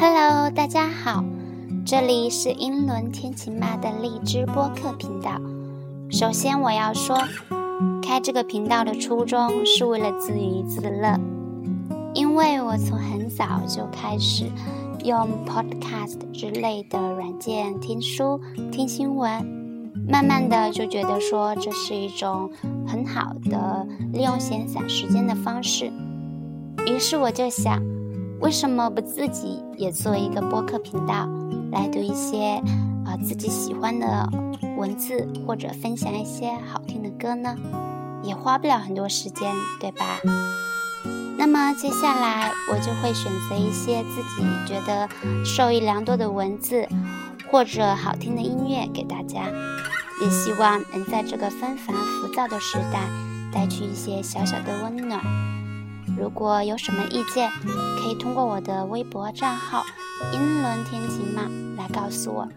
Hello，大家好，这里是英伦天晴妈的荔枝播客频道。首先我要说，开这个频道的初衷是为了自娱自乐，因为我从很早就开始用 Podcast 之类的软件听书、听新闻，慢慢的就觉得说这是一种很好的利用闲散时间的方式，于是我就想。为什么不自己也做一个播客频道，来读一些啊自己喜欢的文字，或者分享一些好听的歌呢？也花不了很多时间，对吧？那么接下来我就会选择一些自己觉得受益良多的文字，或者好听的音乐给大家，也希望能在这个纷繁浮躁的时代带去一些小小的温暖。如果有什么意见，可以通过我的微博账号“英伦天晴吗”来告诉我。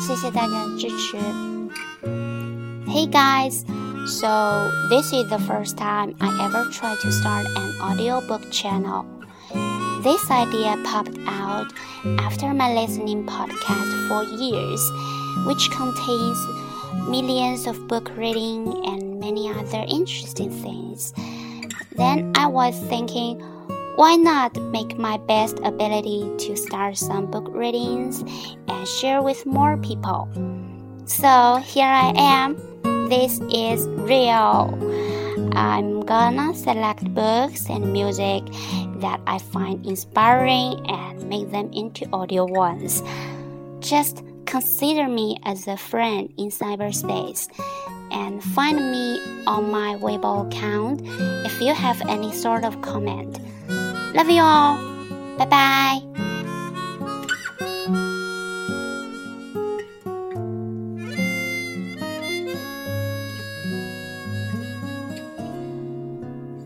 谢谢大家的支持。Hey guys, so this is the first time I ever tried to start an audiobook channel. This idea popped out after my listening podcast for years, which contains millions of book reading and many other interesting things. Then I was thinking, why not make my best ability to start some book readings and share with more people? So here I am. This is real. I'm gonna select books and music that I find inspiring and make them into audio ones. Just consider me as a friend in cyberspace and find me on my Weibo account if you have any sort of comment. Love you all. Bye bye.